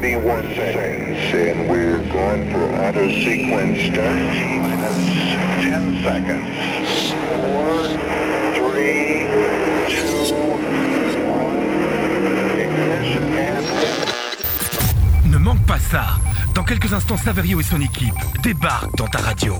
31 seconds, and we're going for auto sequence start. Minus 10 seconds. 4, 3, 2, 1. Ignition and... Ne manque pas ça. Dans quelques instants, Saverio et son équipe débarquent dans ta radio.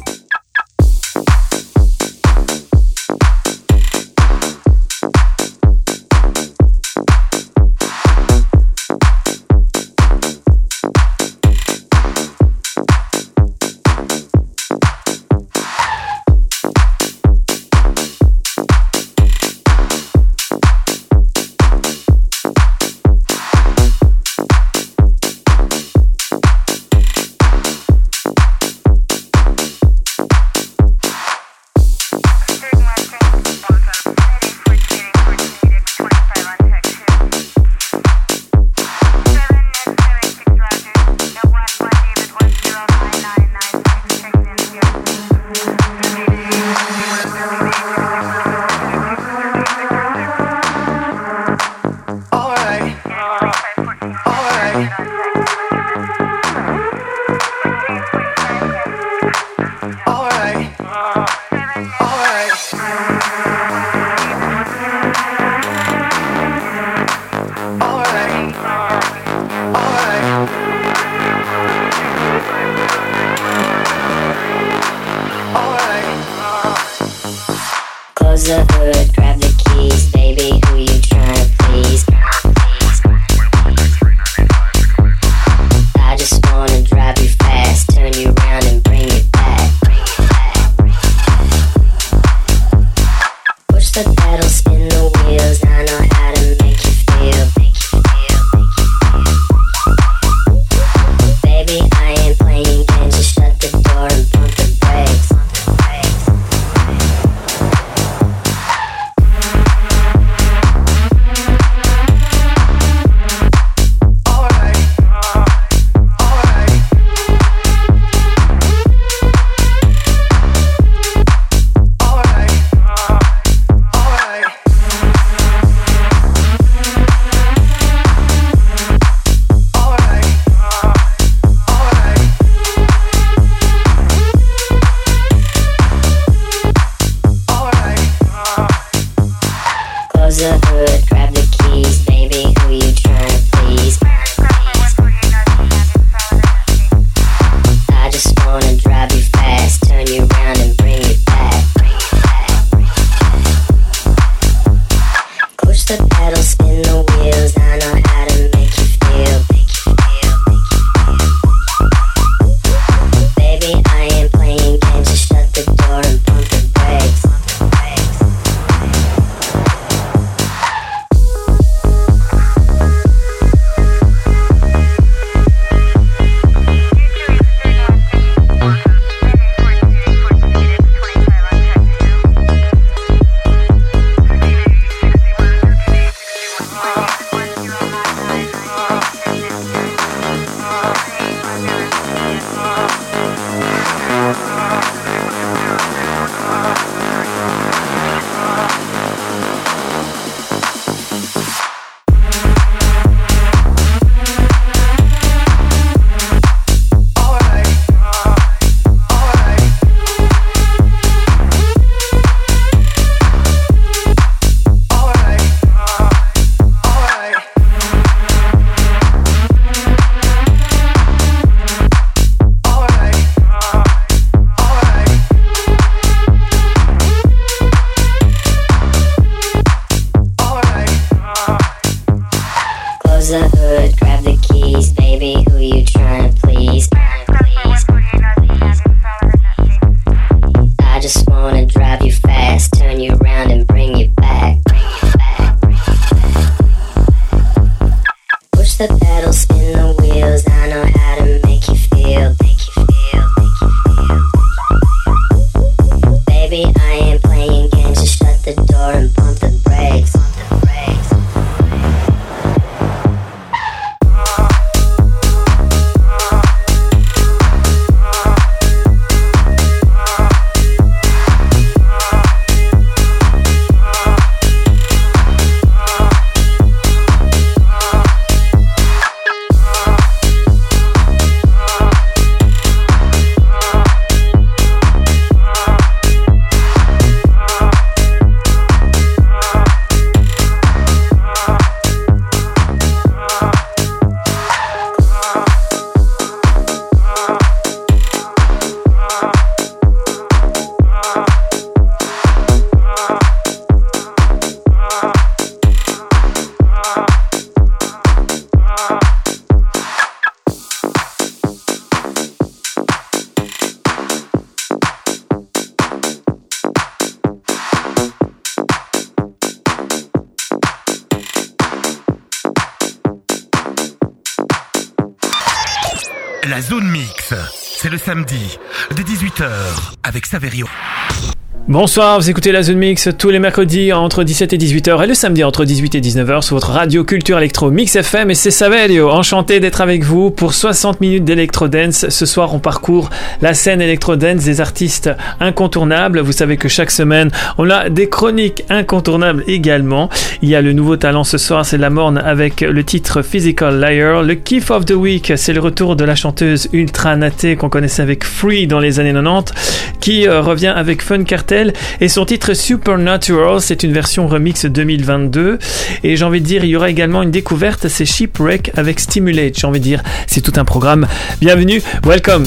Bonsoir, vous écoutez la Zone Mix tous les mercredis entre 17 et 18h et le samedi entre 18 et 19h sur votre radio culture électro Mix FM et c'est Saverio. Enchanté d'être avec vous pour 60 minutes d'électro dance. Ce soir, on parcourt la scène électro dance des artistes incontournables. Vous savez que chaque semaine, on a des chroniques incontournables également. Il y a le nouveau talent ce soir, c'est La Morne avec le titre Physical Liar. Le kiff of the week, c'est le retour de la chanteuse ultra natée qu'on connaissait avec Free dans les années 90 qui euh, revient avec Fun Cartel et son titre Supernatural, c'est une version remix 2022 et j'ai envie de dire il y aura également une découverte, c'est Shipwreck avec Stimulate, j'ai envie de dire c'est tout un programme. Bienvenue, welcome.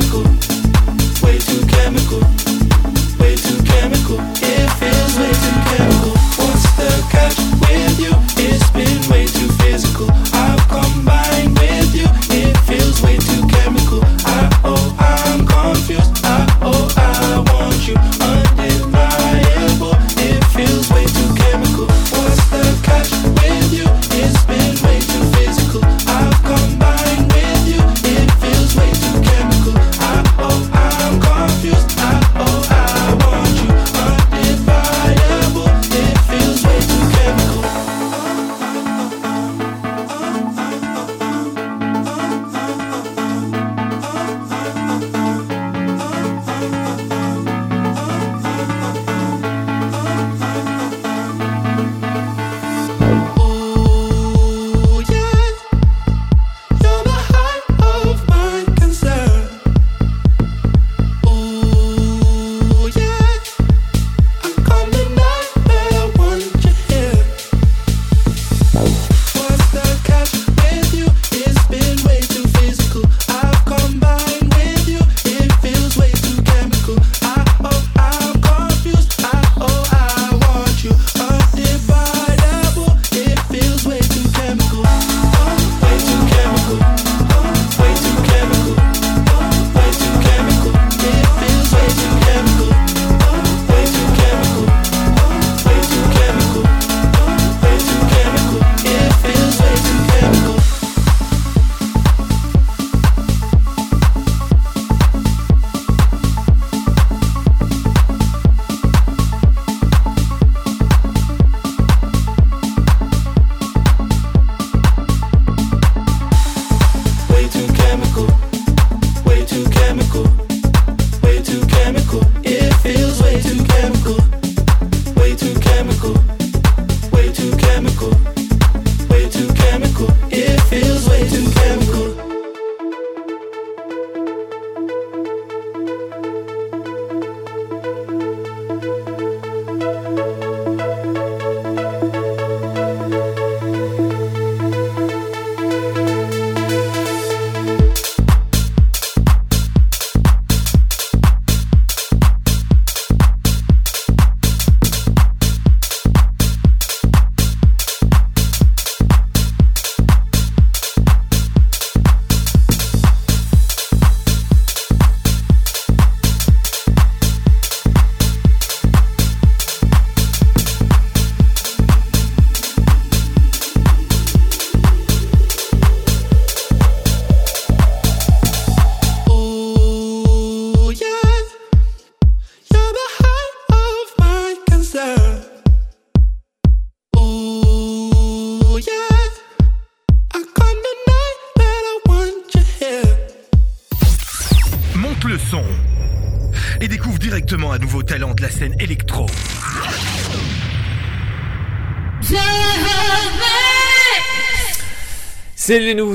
chemical.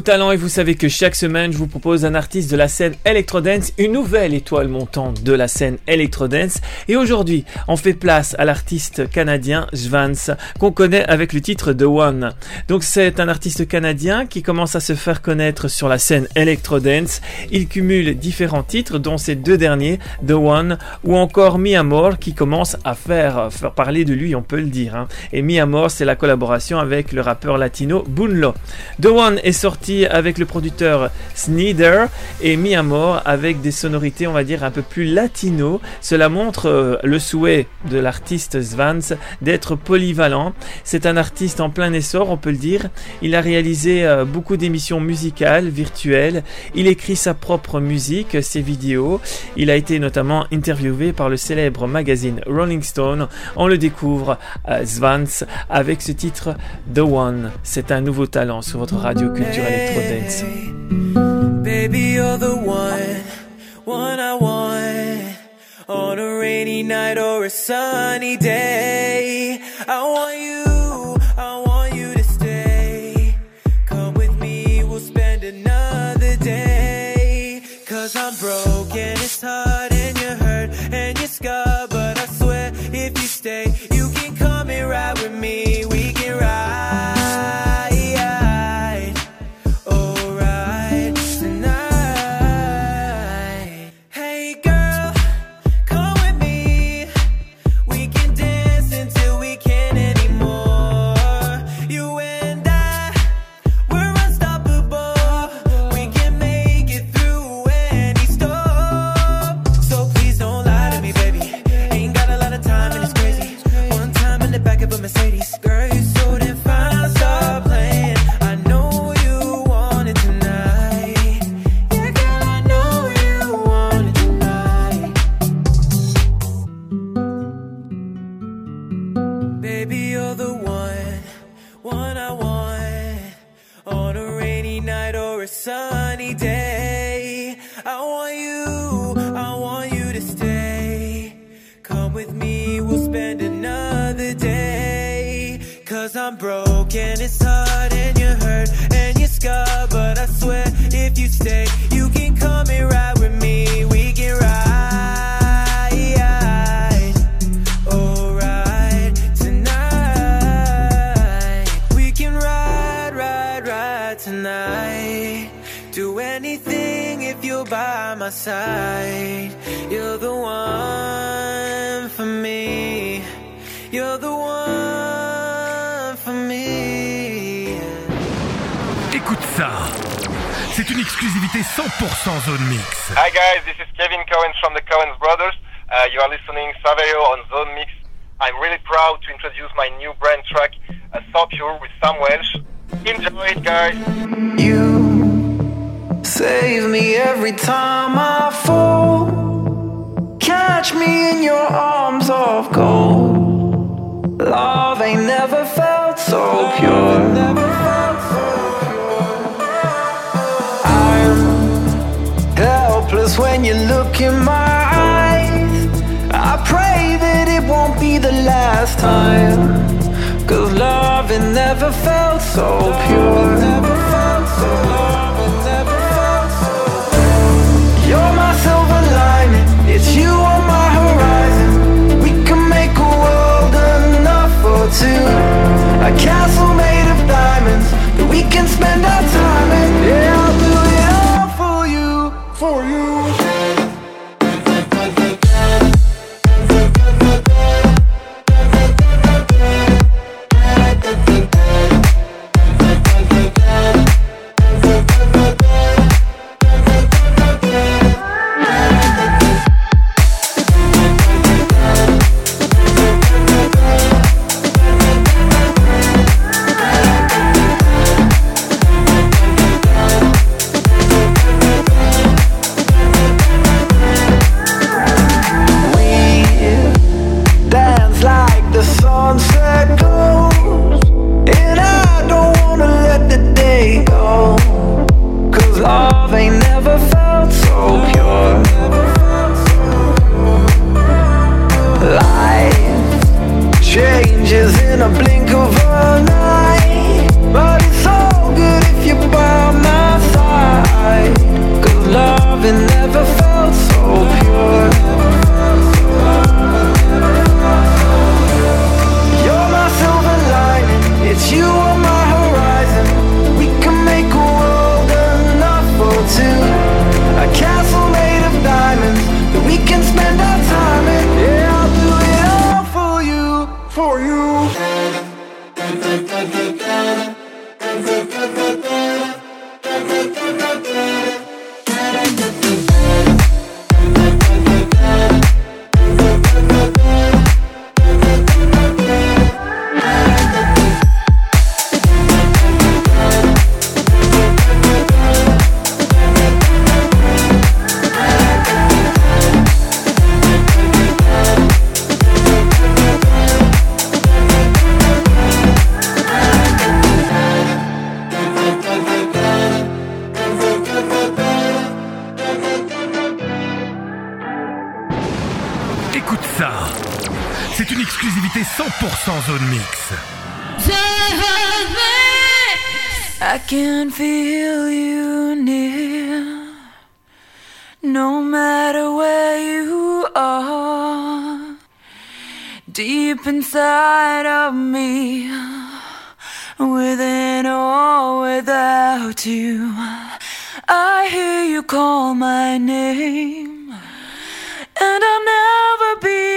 Talents et vous savez que chaque semaine je vous propose un artiste de la scène Electrodance, une nouvelle étoile montante de la scène Electrodance. Et aujourd'hui, on fait place à l'artiste canadien Svans, qu'on connaît avec le titre The One. Donc c'est un artiste canadien qui commence à se faire connaître sur la scène Electrodance. Il cumule différents titres, dont ces deux derniers, The One ou encore Mi Amor, qui commence à faire, faire parler de lui, on peut le dire. hein. Et Mi Amor, c'est la collaboration avec le rappeur latino Bunlo. The One est sorti avec le producteur Sneeder et mis à mort avec des sonorités, on va dire, un peu plus latino. Cela montre euh, le souhait de l'artiste Svans d'être polyvalent. C'est un artiste en plein essor, on peut le dire. Il a réalisé euh, beaucoup d'émissions musicales, virtuelles. Il écrit sa propre musique, ses vidéos. Il a été notamment interviewé par le célèbre magazine Rolling Stone. On le découvre, euh, Svans, avec ce titre The One. C'est un nouveau talent sur votre radio culture Baby, you're the one, one I want. On a rainy night or a sunny day. I want you, I'm broken, it's hard and you're hurt and you're scarred. But I swear, if you stay, you can come and ride with me. We can ride. Alright, tonight. We can ride, ride, ride tonight. Do anything if you're by my side. Exclusivité 100% zone mix. Hi guys, this is Kevin Cohen from the Cohen Brothers. Uh, you are listening Saverio on Zone Mix. I'm really proud to introduce my new brand track, uh, So Pure with Sam Welsh. Enjoy it guys! You save me every time I fall. Catch me in your arms of gold. Love ain't never felt so pure. Helpless when you look in my eyes. I pray that it won't be the last time. Cause love it never felt so pure. You're my silver lining, it's you on my horizon. We can make a world enough for two. A castle made of diamonds that we can spend our time Deep inside of me, within or without you, I hear you call my name, and I'll never be.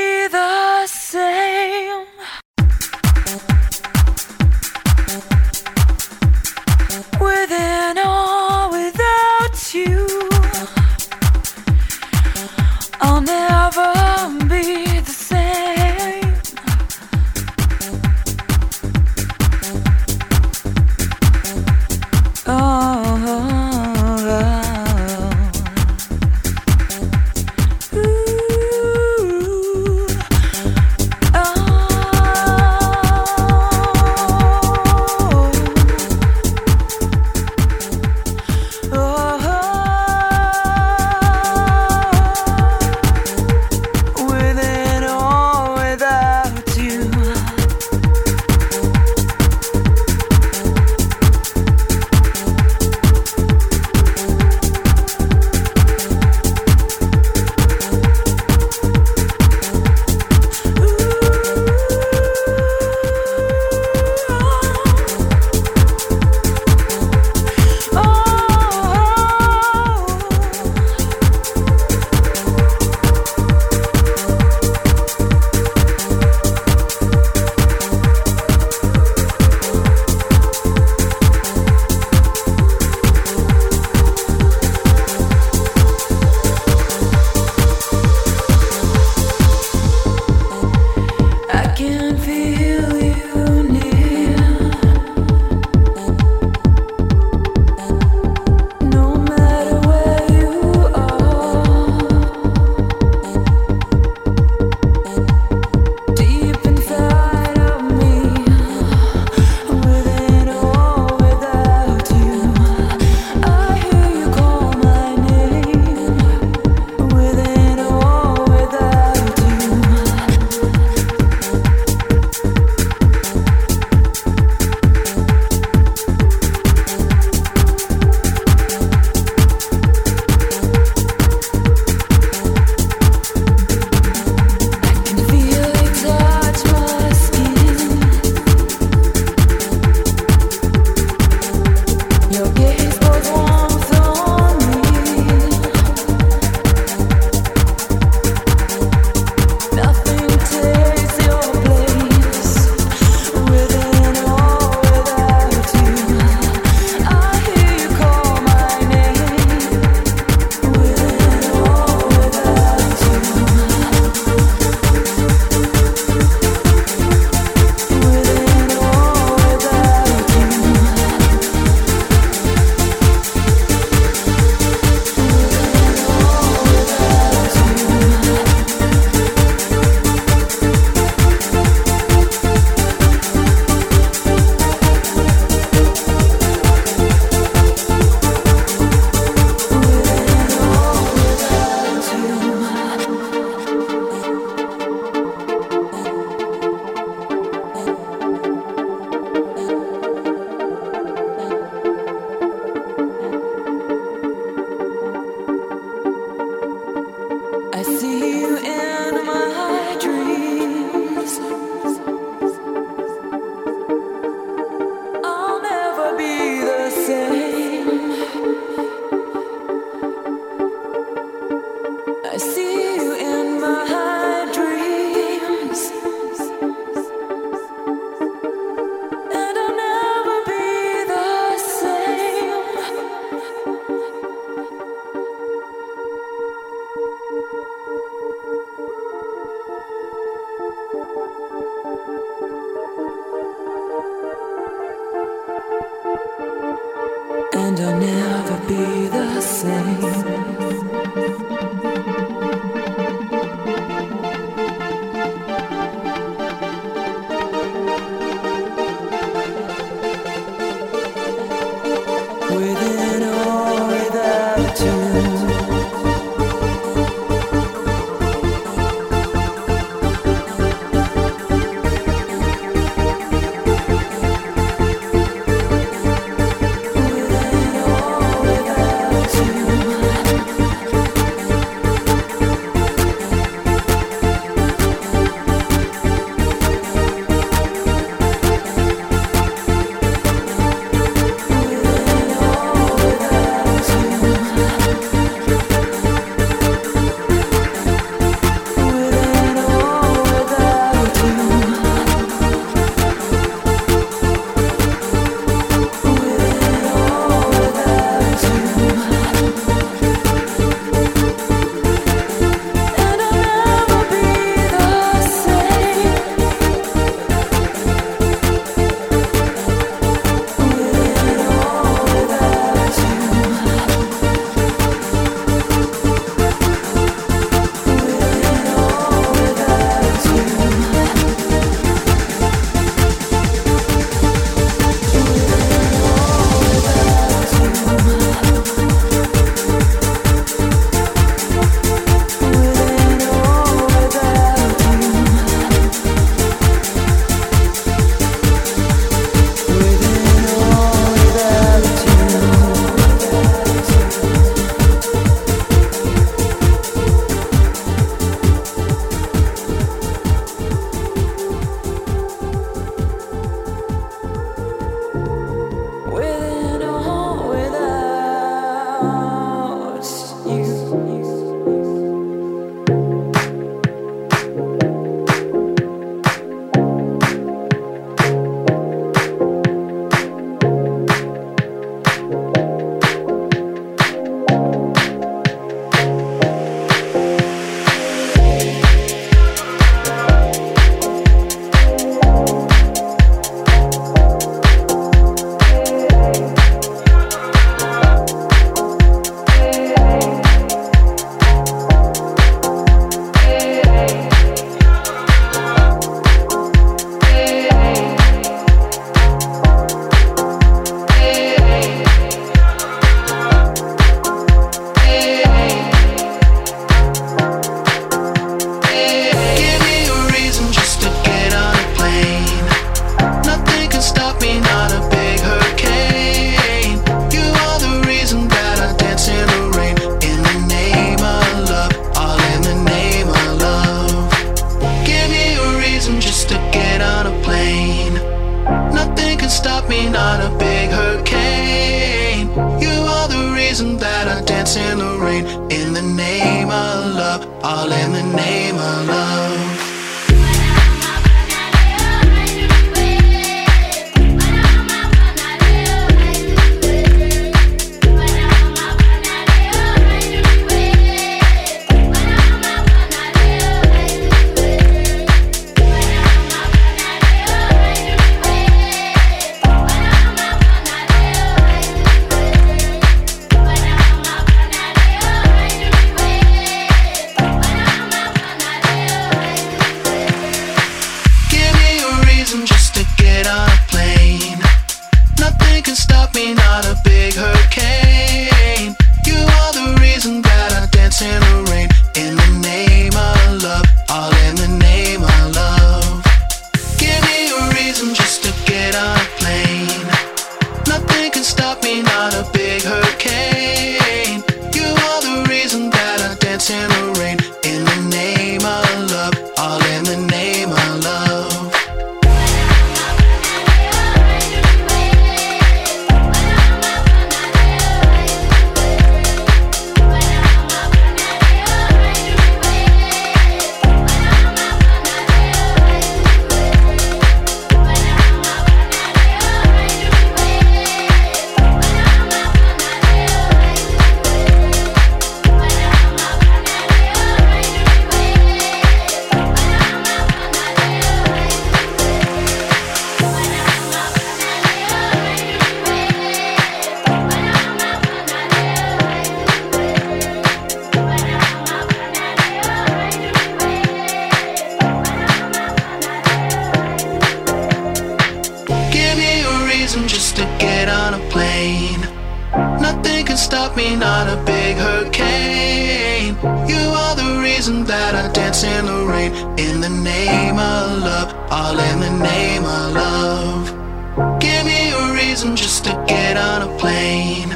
In the name of love. Give me a reason just to get on a plane.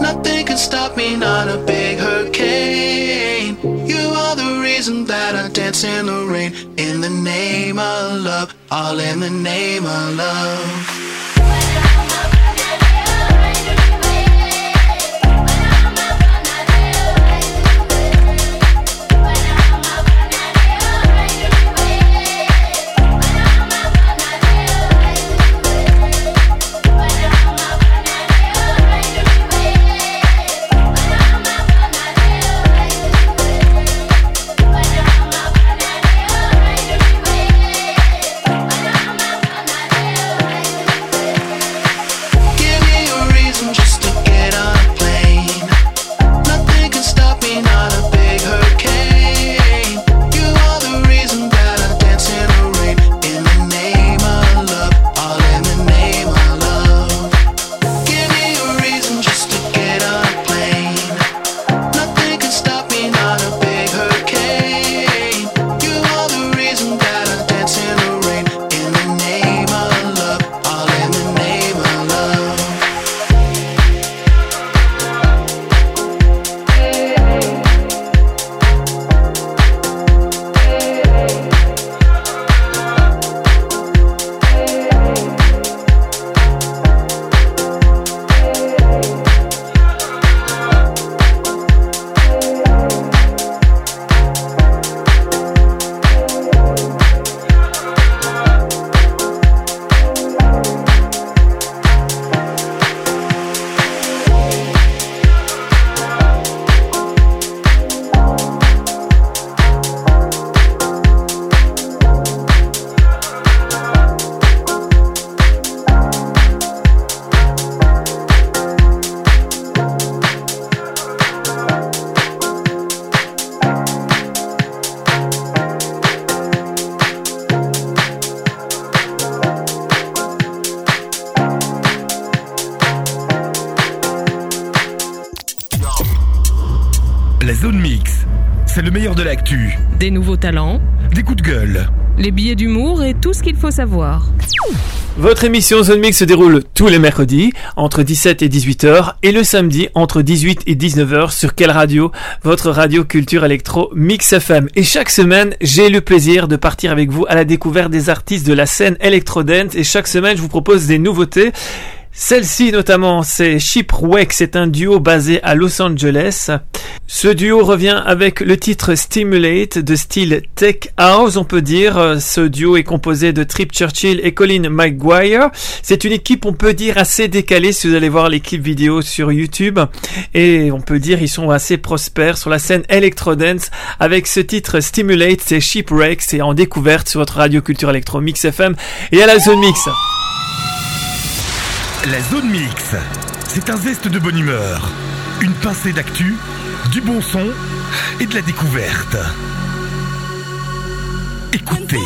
Nothing can stop me, not a big hurricane. You are the reason that I dance in the rain. In the name of love, all in the name of love. L'actu, Des nouveaux talents, des coups de gueule. les billets d'humour et tout ce qu'il faut savoir. Votre émission Zone Mix se déroule tous les mercredis entre 17 et 18 h et le samedi entre 18 et 19 h sur quelle radio? Votre radio culture électro Mix FM. Et chaque semaine, j'ai le plaisir de partir avec vous à la découverte des artistes de la scène électro dance et chaque semaine, je vous propose des nouveautés. Celle-ci notamment, c'est Shipwreck, c'est un duo basé à Los Angeles. Ce duo revient avec le titre Stimulate de style Tech House, on peut dire. Ce duo est composé de Trip Churchill et Colin McGuire. C'est une équipe, on peut dire, assez décalée si vous allez voir les clips vidéo sur YouTube. Et on peut dire, ils sont assez prospères sur la scène electro-dance avec ce titre Stimulate, c'est Shipwreck, c'est en découverte sur votre radio culture électro Mix FM et à la zone mix. La zone mix, c'est un zeste de bonne humeur, une pincée d'actu, du bon son et de la découverte. Écoutez.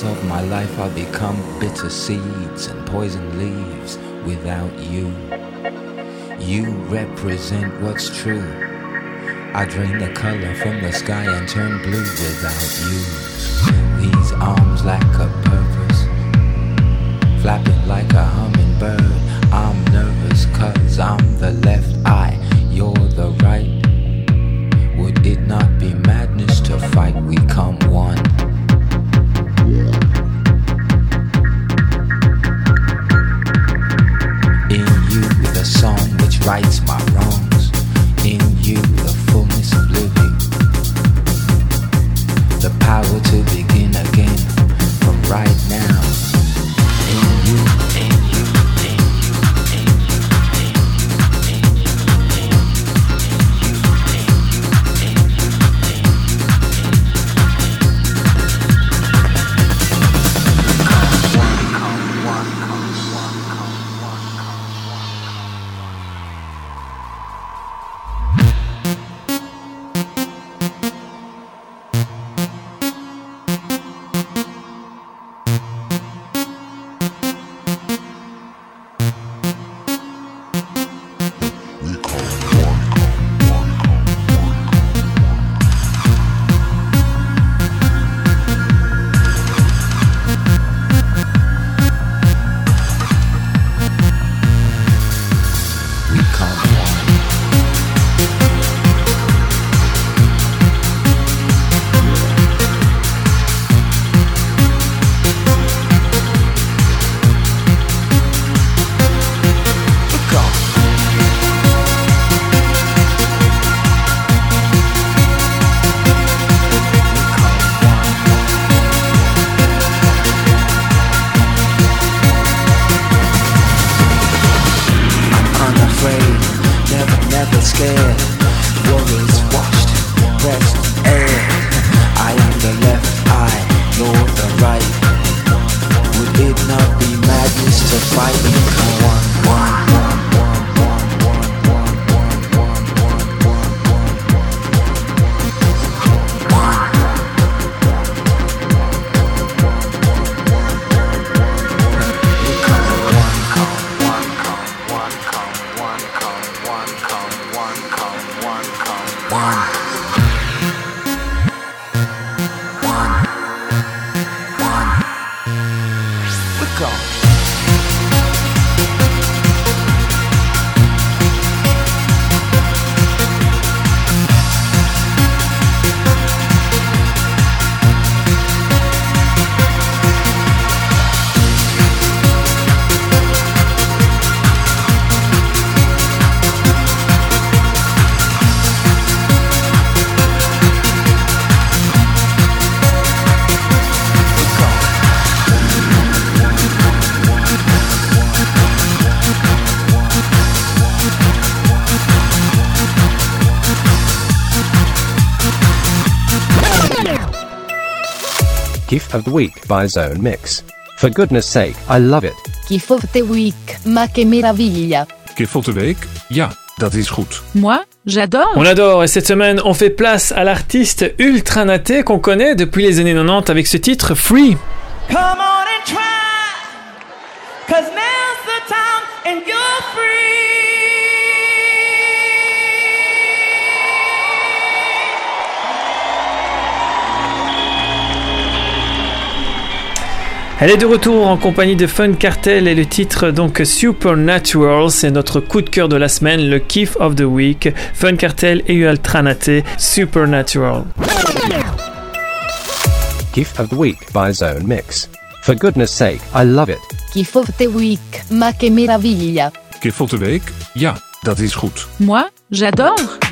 Flavors of my life are become bitter seeds and poison leaves without you. You represent what's true. I drain the color from the sky and turn blue without you. These arms lack a purpose, flapping like a hummingbird. I'm nervous cause I'm the left Gift of the Week by Zone Mix. For goodness sake, I love it. Gift of the Week, ma che meraviglia. Gift of the Week? Ja, dat is goed. Moi, j'adore. On adore et cette semaine on fait place à l'artiste ultra naté qu'on connaît depuis les années 90 avec ce titre Free. Come on and try. Elle est de retour en compagnie de Fun Cartel et le titre donc Supernatural, c'est notre coup de cœur de la semaine, le kiff of the week. Fun Cartel et Ultranaté, Supernatural. Gift of the Week by Zone Mix. For goodness sake, I love it. Gift of the Week, ma che meraviglia. Gift of the Week? Ja, dat is goed. Moi, j'adore.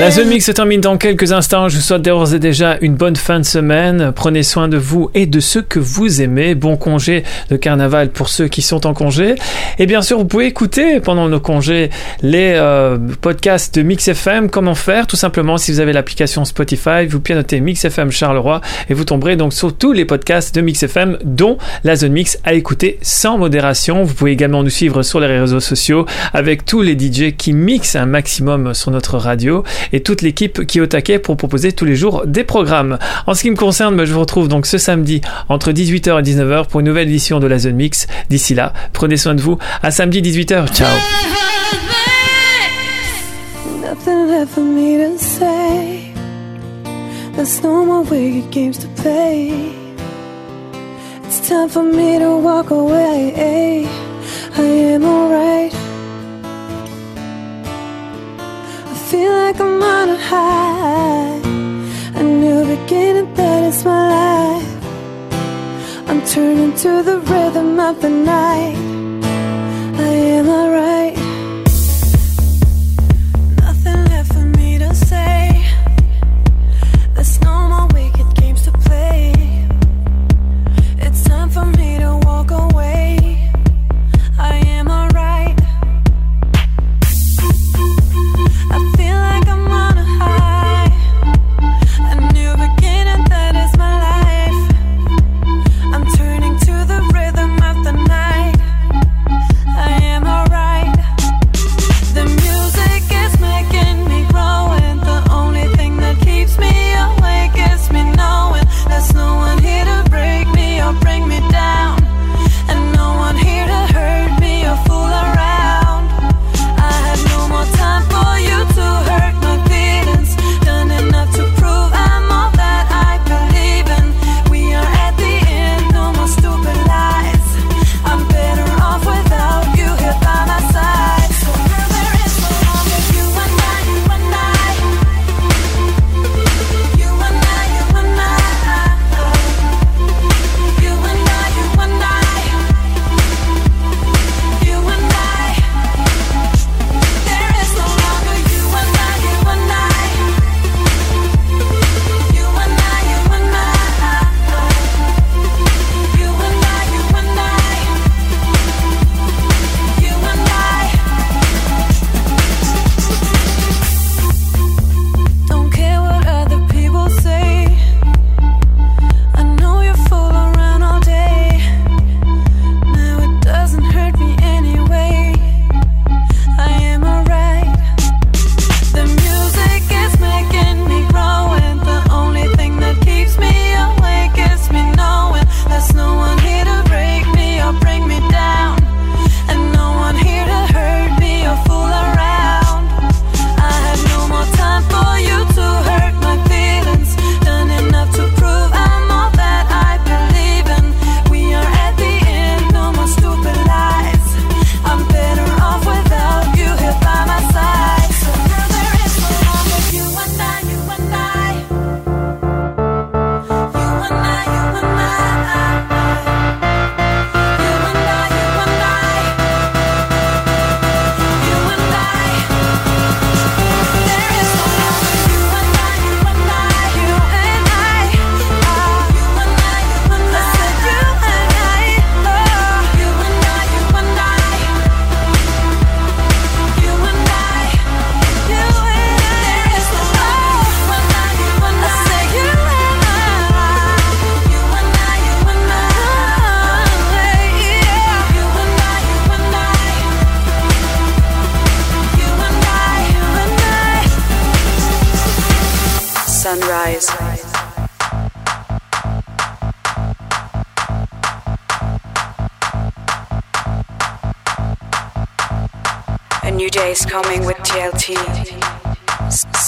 La Zone Mix se termine dans quelques instants. Je vous souhaite d'ores et déjà une bonne fin de semaine. Prenez soin de vous et de ceux que vous aimez. Bon congé de carnaval pour ceux qui sont en congé. Et bien sûr, vous pouvez écouter pendant nos congés les euh, podcasts de Mix FM. Comment faire? Tout simplement, si vous avez l'application Spotify, vous pianotez Mix FM Charleroi et vous tomberez donc sur tous les podcasts de Mix FM, dont la Zone Mix à écouter sans modération. Vous pouvez également nous suivre sur les réseaux sociaux avec tous les DJ qui mixent un maximum sur notre radio et toute l'équipe qui est au taquet pour proposer tous les jours des programmes. En ce qui me concerne, bah, je vous retrouve donc ce samedi entre 18h et 19h pour une nouvelle édition de la Zone Mix. D'ici là, prenez soin de vous. À samedi 18h. Ciao. Feel like I'm on a high. A new beginning, that is my life. I'm turning to the rhythm of the night. I am alright. Nothing left for me to say. There's no more wicked games to play. It's time for me to walk away.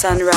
Sunrise.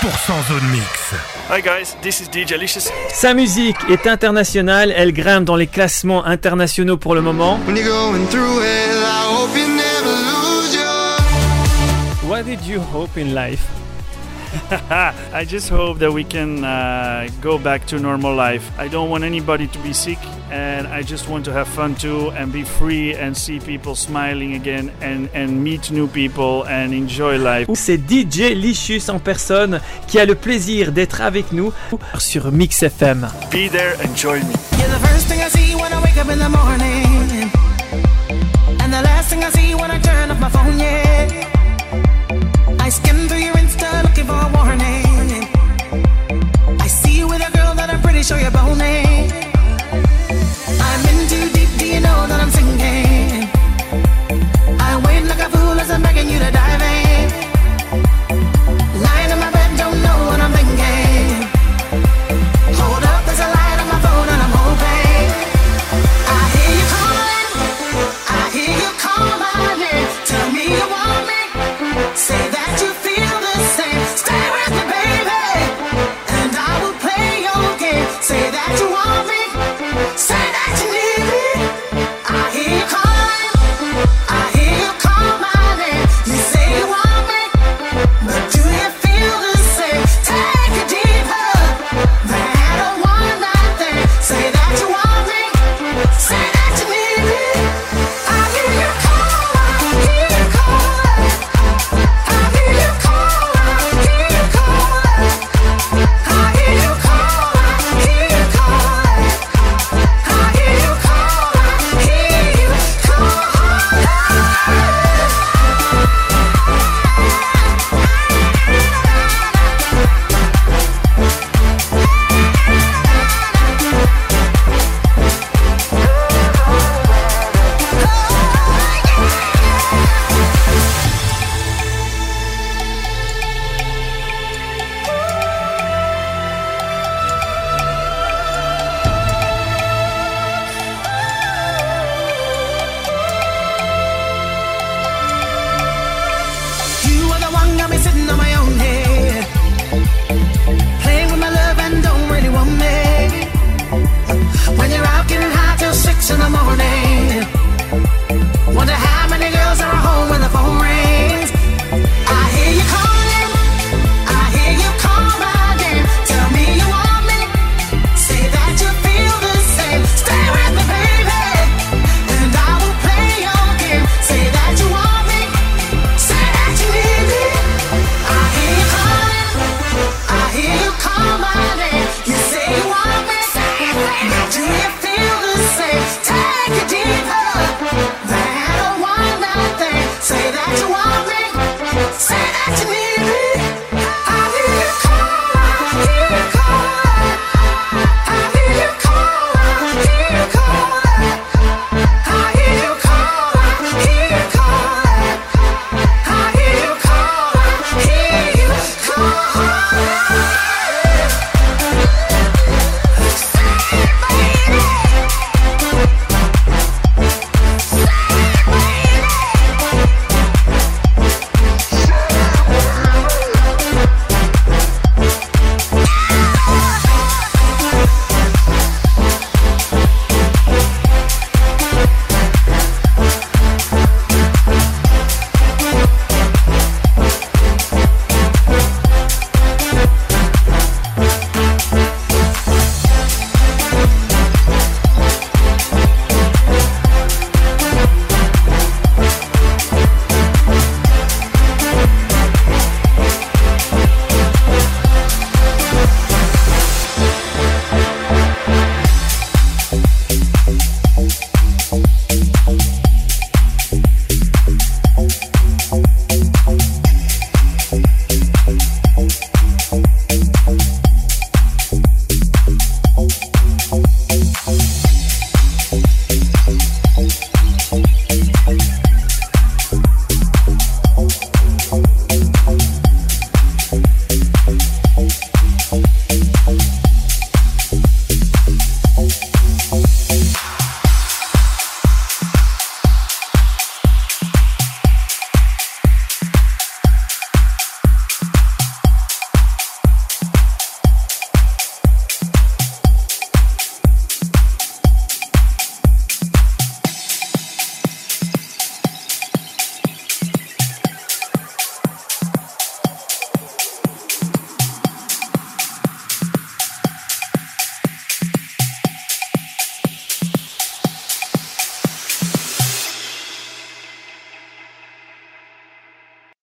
100% zone mix. Hi guys, this is DJ Licious. Sa musique est internationale, elle grimpe dans les classements internationaux pour le moment. When you're going through it, I hope you never lose your. What did you hope in life? I just hope that we can uh, go back to normal life. I don't want anybody to be sick, and I just want to have fun too and be free and see people smiling again and, and meet new people and enjoy life. C'est DJ Licious en personne qui a le plaisir d'être avec nous sur Mix FM. Be there and join me. You're the first thing I see when I wake up in the morning. And the last thing I see when I turn off my phone, yeah. Through your Insta looking for a warning. I see you with a girl that I'm pretty sure you're boning. I'm in too deep, do you know that I'm sinking? I wait like a fool as I'm begging you to die.